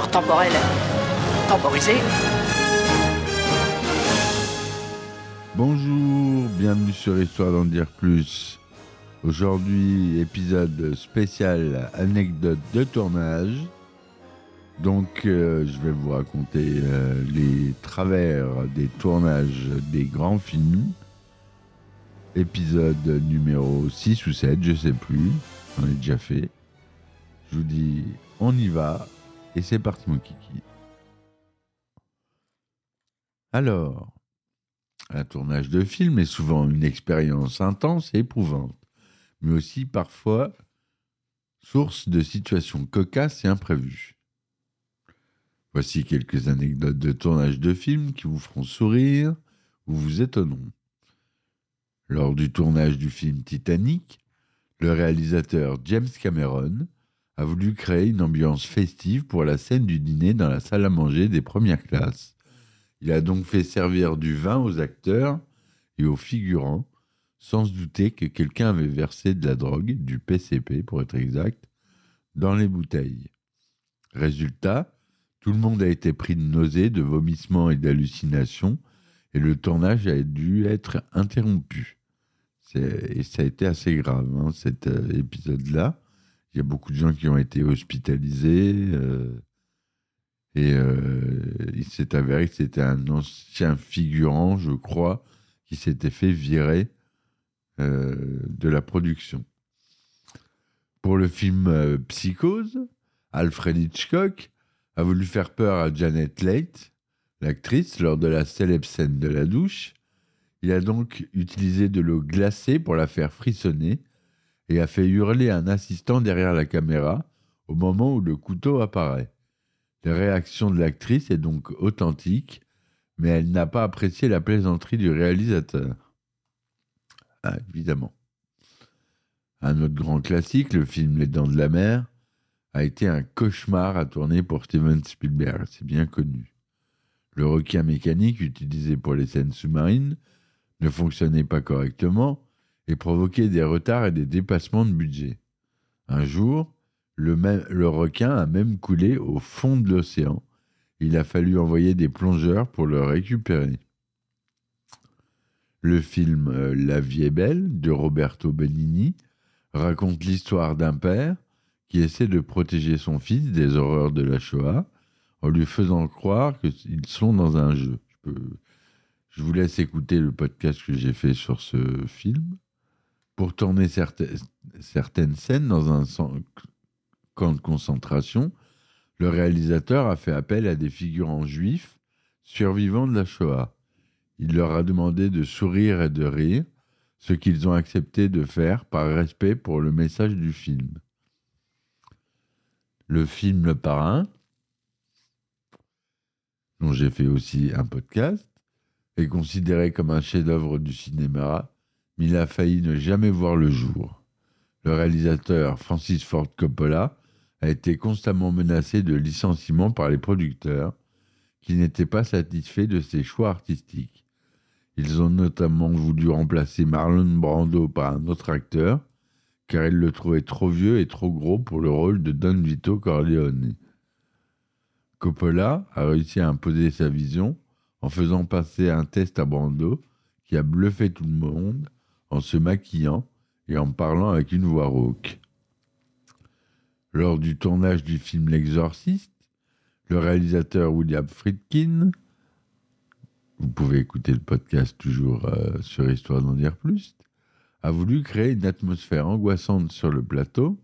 temporel temporisé. Bonjour, bienvenue sur Histoire d'en dire plus. Aujourd'hui, épisode spécial anecdote de tournage. Donc, euh, je vais vous raconter euh, les travers des tournages des grands films. Épisode numéro 6 ou 7, je sais plus. On est déjà fait. Je vous dis, on y va. Et c'est parti, mon kiki. Alors, un tournage de film est souvent une expérience intense et éprouvante, mais aussi parfois source de situations cocasses et imprévues. Voici quelques anecdotes de tournage de films qui vous feront sourire ou vous étonneront. Lors du tournage du film Titanic, le réalisateur James Cameron a voulu créer une ambiance festive pour la scène du dîner dans la salle à manger des premières classes. Il a donc fait servir du vin aux acteurs et aux figurants, sans se douter que quelqu'un avait versé de la drogue, du PCP pour être exact, dans les bouteilles. Résultat, tout le monde a été pris de nausées, de vomissements et d'hallucinations, et le tournage a dû être interrompu. Et ça a été assez grave, hein, cet euh, épisode-là. Il y a beaucoup de gens qui ont été hospitalisés. euh, et euh, il s'est avéré que c'était un ancien figurant, je crois, qui s'était fait virer euh, de la production. Pour le film Psychose, Alfred Hitchcock a voulu faire peur à Janet Leigh, l'actrice, lors de la célèbre scène de la douche. Il a donc utilisé de l'eau glacée pour la faire frissonner et a fait hurler un assistant derrière la caméra au moment où le couteau apparaît. La réaction de l'actrice est donc authentique, mais elle n'a pas apprécié la plaisanterie du réalisateur. Ah, évidemment. Un autre grand classique, le film Les Dents de la Mer, a été un cauchemar à tourner pour Steven Spielberg, c'est bien connu. Le requin mécanique utilisé pour les scènes sous-marines ne fonctionnait pas correctement et provoquait des retards et des dépassements de budget. Un jour, le, requin a même coulé au fond de l'océan. Il a fallu envoyer des plongeurs pour le récupérer. Le film euh, La vie est belle de Roberto Benigni raconte l'histoire d'un père qui essaie de protéger son fils des horreurs de la Shoah en lui faisant croire qu'ils sont dans un jeu. Je vous laisse écouter le podcast que j'ai fait sur ce film. Pour tourner certaines, scènes dans un camp de concentration, le réalisateur a fait appel à des figurants juifs survivants de la Shoah. Il leur a demandé de sourire et de rire, ce qu'ils ont accepté de faire par respect pour le message du film. Le film Le Parrain, dont j'ai fait aussi un podcast, est considéré comme un chef-d'œuvre du cinéma, mais il a failli ne jamais voir le jour. Le réalisateur Francis Ford Coppola a été constamment menacé de licenciement par les producteurs qui n'étaient pas satisfaits de ses choix artistiques. Ils ont notamment voulu remplacer Marlon Brando par un autre acteur, car ils le trouvaient trop vieux et trop gros pour le rôle de Don Vito Corleone. Coppola a réussi à imposer sa vision en faisant passer un test à Brando qui a bluffé tout le monde en se maquillant et en parlant avec une voix rauque. Lors du tournage du film L'Exorciste, le réalisateur William Friedkin, vous pouvez écouter le podcast toujours euh, sur Histoire d'en dire plus, a voulu créer une atmosphère angoissante sur le plateau.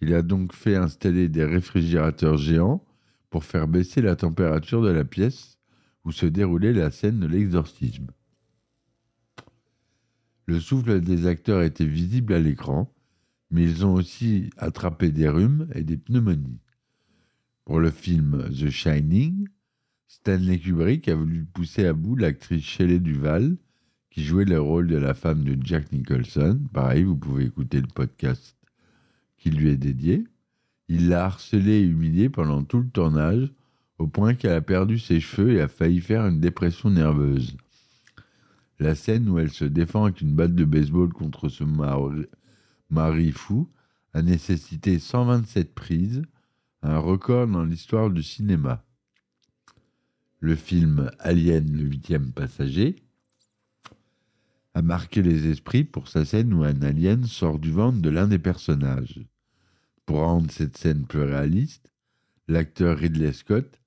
Il a donc fait installer des réfrigérateurs géants pour faire baisser la température de la pièce où se déroulait la scène de l'exorcisme. Le souffle des acteurs était visible à l'écran, mais ils ont aussi attrapé des rhumes et des pneumonies. Pour le film The Shining, Stanley Kubrick a voulu pousser à bout l'actrice Shelley Duval, qui jouait le rôle de la femme de Jack Nicholson. Pareil, vous pouvez écouter le podcast qui lui est dédié. Il l'a harcelée et humiliée pendant tout le tournage, au point qu'elle a perdu ses cheveux et a failli faire une dépression nerveuse. La scène où elle se défend avec une batte de baseball contre ce mari, fou a nécessité 127 prises, un record dans l'histoire du cinéma. Le film Alien, le huitième passager, a marqué les esprits pour sa scène où un alien sort du ventre de l'un des personnages. Pour rendre cette scène plus réaliste, l'acteur Ridley Scott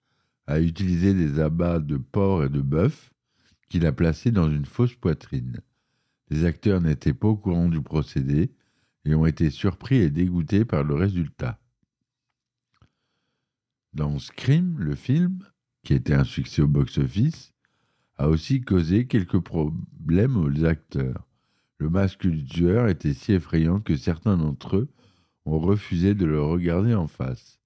a utilisé des abats de porc et de bœuf qu'il a placés dans une fausse poitrine. Les acteurs n'étaient pas au courant du procédé et ont été surpris et dégoûtés par le résultat. Dans Scream, le film, qui était un succès au box-office, a aussi causé quelques problèmes aux acteurs. Le masque du tueur était si effrayant que certains d'entre eux ont refusé de le regarder en face.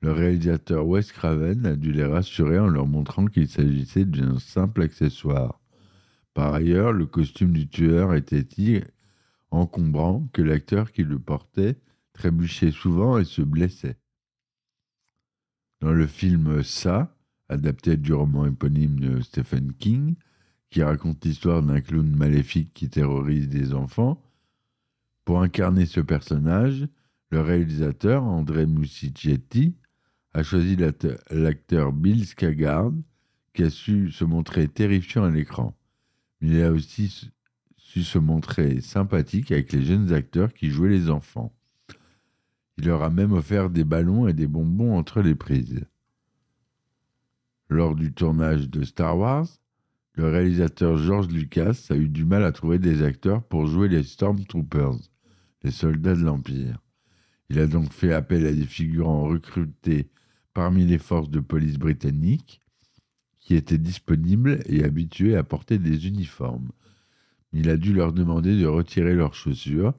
Le réalisateur Wes Craven a dû les rassurer en leur montrant qu'il s'agissait d'un simple accessoire. Par ailleurs, le costume du tueur était si encombrant que l'acteur qui le portait trébuchait souvent et se blessait? Dans le film Ça, adapté du roman éponyme de Stephen King, qui raconte l'histoire d'un clown maléfique qui terrorise des enfants, pour incarner ce personnage, le réalisateur André Musicietti a choisi l'acteur Bill Skaggard, qui a su se montrer terrifiant à l'écran. Mais il a aussi su se montrer sympathique avec les jeunes acteurs qui jouaient les enfants. Il leur a même offert des ballons et des bonbons entre les prises. Lors du tournage de Star Wars, le réalisateur George Lucas a eu du mal à trouver des acteurs pour jouer les Stormtroopers, les soldats de l'Empire. Il a donc fait appel à des figurants recrutés parmi les forces de police britanniques qui étaient disponibles et habitués à porter des uniformes. Il a dû leur demander de retirer leurs chaussures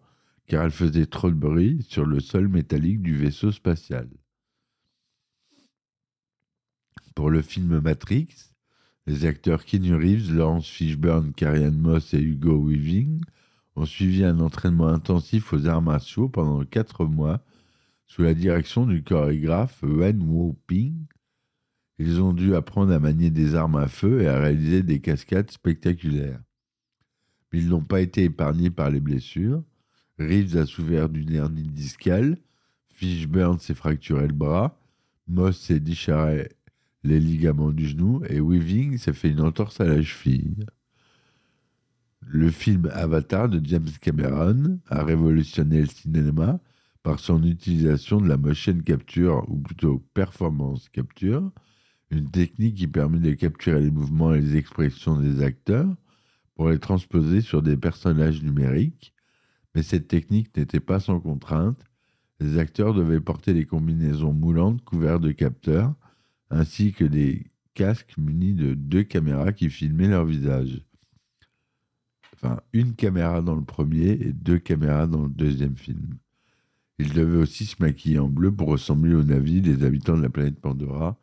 car elles faisaient trop de bruit sur le sol métallique du vaisseau spatial. Pour le film Matrix, les acteurs Keanu Reeves, Lawrence Fishburne, Carrie Moss et Hugo Weaving ont suivi un entraînement intensif aux arts martiaux pendant quatre mois sous la direction du chorégraphe Wen Wu-ping. Ils ont dû apprendre à manier des armes à feu et à réaliser des cascades spectaculaires. Mais ils n'ont pas été épargnés par les blessures. Reeves a souffert d'une hernie discale, Fishburne s'est fracturé le bras, Moss s'est déchiré les ligaments du genou et Weaving s'est fait une entorse à la cheville. Le film Avatar de James Cameron a révolutionné le cinéma par son utilisation de la motion capture, ou plutôt performance capture, une technique qui permet de capturer les mouvements et les expressions des acteurs pour les transposer sur des personnages numériques. Mais cette technique n'était pas sans contrainte. Les acteurs devaient porter des combinaisons moulantes couvertes de capteurs, ainsi que des casques munis de deux caméras qui filmaient leur visage. Enfin, une caméra dans le premier et deux caméras dans le deuxième film. Ils devaient aussi se maquiller en bleu pour ressembler aux navires des habitants de la planète Pandora,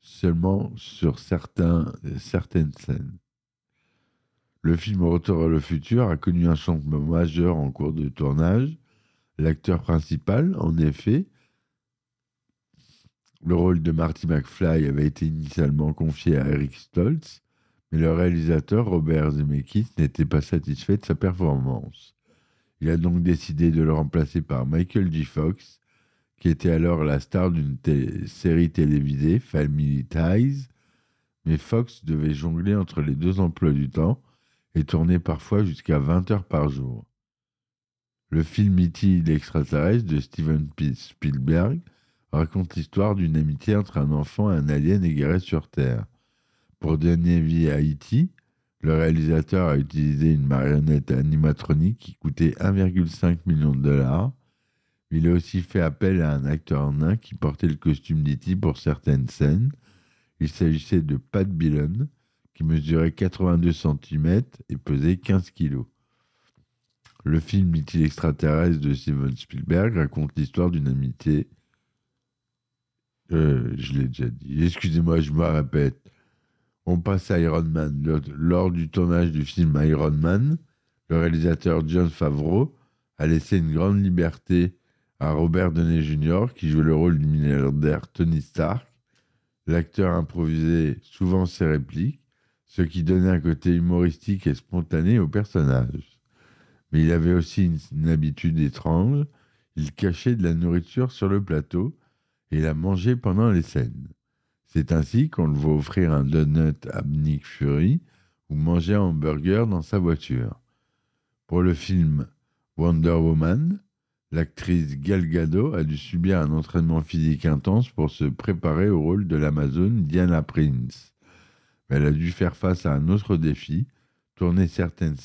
seulement sur certaines scènes. Le film Retour à le futur a connu un changement majeur en cours de tournage. L'acteur principal, en effet, le rôle de Marty McFly avait été initialement confié à Eric Stoltz, mais le réalisateur Robert Zemeckis n'était pas satisfait de sa performance. Il a donc décidé de le remplacer par Michael J. Fox, qui était alors la star d'une série télévisée, Family Ties, mais Fox devait jongler entre les deux emplois du temps et tourner parfois jusqu'à 20 heures par jour. Le film E.T. l'extraterrestre de Steven Spielberg raconte l'histoire d'une amitié entre un enfant et un alien égaré sur Terre. Pour donner vie à E.T., le réalisateur a utilisé une marionnette animatronique qui coûtait 1,5 million de dollars. Il a aussi fait appel à un acteur nain qui portait le costume d'E.T. pour certaines scènes. Il s'agissait de Pat Billon, qui mesurait 82 cm et pesait 15 kg. Le film Mythil extraterrestre de Steven Spielberg raconte l'histoire d'une amitié. Euh, je l'ai déjà dit. Excusez-moi, je me répète. On passe à Iron Man. Lors, du tournage du film Iron Man, le réalisateur John Favreau a laissé une grande liberté à Robert Downey Jr., qui joue le rôle du milliardaire Tony Stark. L'acteur improvisait souvent ses répliques, ce qui donnait un côté humoristique et spontané au personnage. Mais il avait aussi une habitude étrange, il cachait de la nourriture sur le plateau et la mangeait pendant les scènes. C'est ainsi qu'on le voit offrir un donut à Nick Fury ou manger un hamburger dans sa voiture. Pour le film Wonder Woman, l'actrice Gal Gadot a dû subir un entraînement physique intense pour se préparer au rôle de l'Amazone Diana Prince. Elle a dû faire face à un autre défi, tourner certaines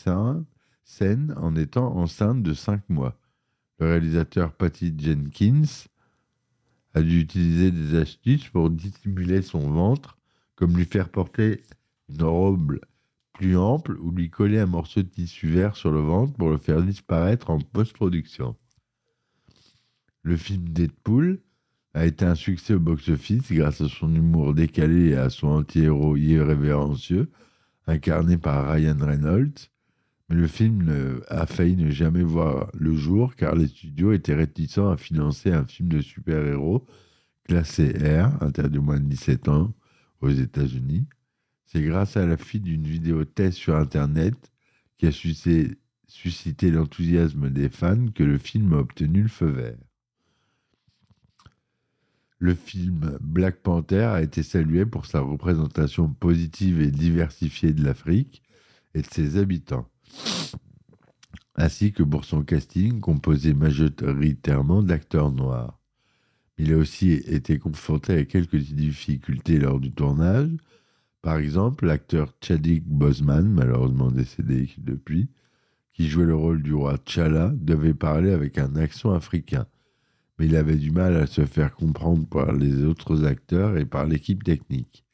scènes en étant enceinte de 5 mois. Le réalisateur Patty Jenkins a dû utiliser des astuces pour dissimuler son ventre, comme lui faire porter une robe plus ample ou lui coller un morceau de tissu vert sur le ventre pour le faire disparaître en post-production. Le film Deadpool a été un succès au box-office grâce à son humour décalé et à son anti-héros irrévérencieux, incarné par Ryan Reynolds. Le film a failli ne jamais voir le jour car les studios étaient réticents à financer un film de super-héros classé R, interdit moins de 17 ans aux États-Unis. C'est grâce à la fuite d'une vidéo test sur Internet qui a suscité l'enthousiasme des fans que le film a obtenu le feu vert. Le film Black Panther a été salué pour sa représentation positive et diversifiée de l'Afrique et de ses habitants, ainsi que pour son casting composé majoritairement d'acteurs noirs. Il a aussi été confronté à quelques difficultés lors du tournage. Par exemple, l'acteur Chadwick Boseman, malheureusement décédé depuis, qui jouait le rôle du roi T'Challa, devait parler avec un accent africain. Mais il avait du mal à se faire comprendre par les autres acteurs et par l'équipe technique.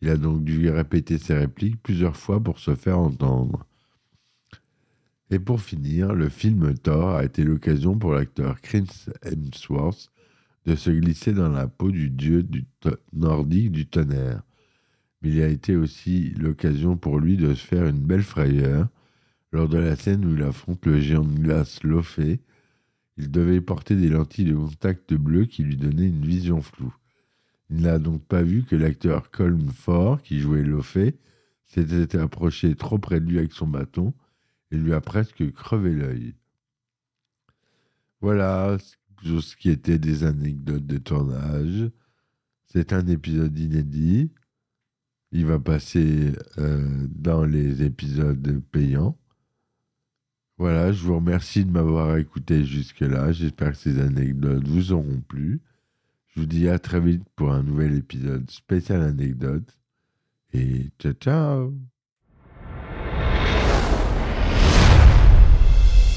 Il a donc dû répéter ses répliques plusieurs fois pour se faire entendre. Et pour finir, le film Thor a été l'occasion pour l'acteur Chris Hemsworth de se glisser dans la peau du dieu nordique du tonnerre. Mais il a été aussi l'occasion pour lui de se faire une belle frayeur lors de la scène où il affronte le géant de glace Lofé. Il devait porter des lentilles de contact bleues qui lui donnaient une vision floue. Il n'a donc pas vu que l'acteur Colm Ford, qui jouait Lofé, s'était approché trop près de lui avec son bâton et lui a presque crevé l'œil. Voilà ce qui était des anecdotes de tournage. C'est un épisode inédit. Il va passer euh, dans les épisodes payants. Voilà, je vous remercie de m'avoir écouté jusque-là. J'espère que ces anecdotes vous auront plu. Je vous dis à très vite pour un nouvel épisode spécial anecdote. Et ciao ciao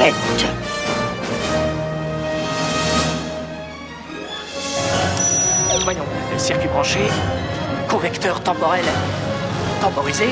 pète. Voyons, circuit branché, convecteur temporel temporisé,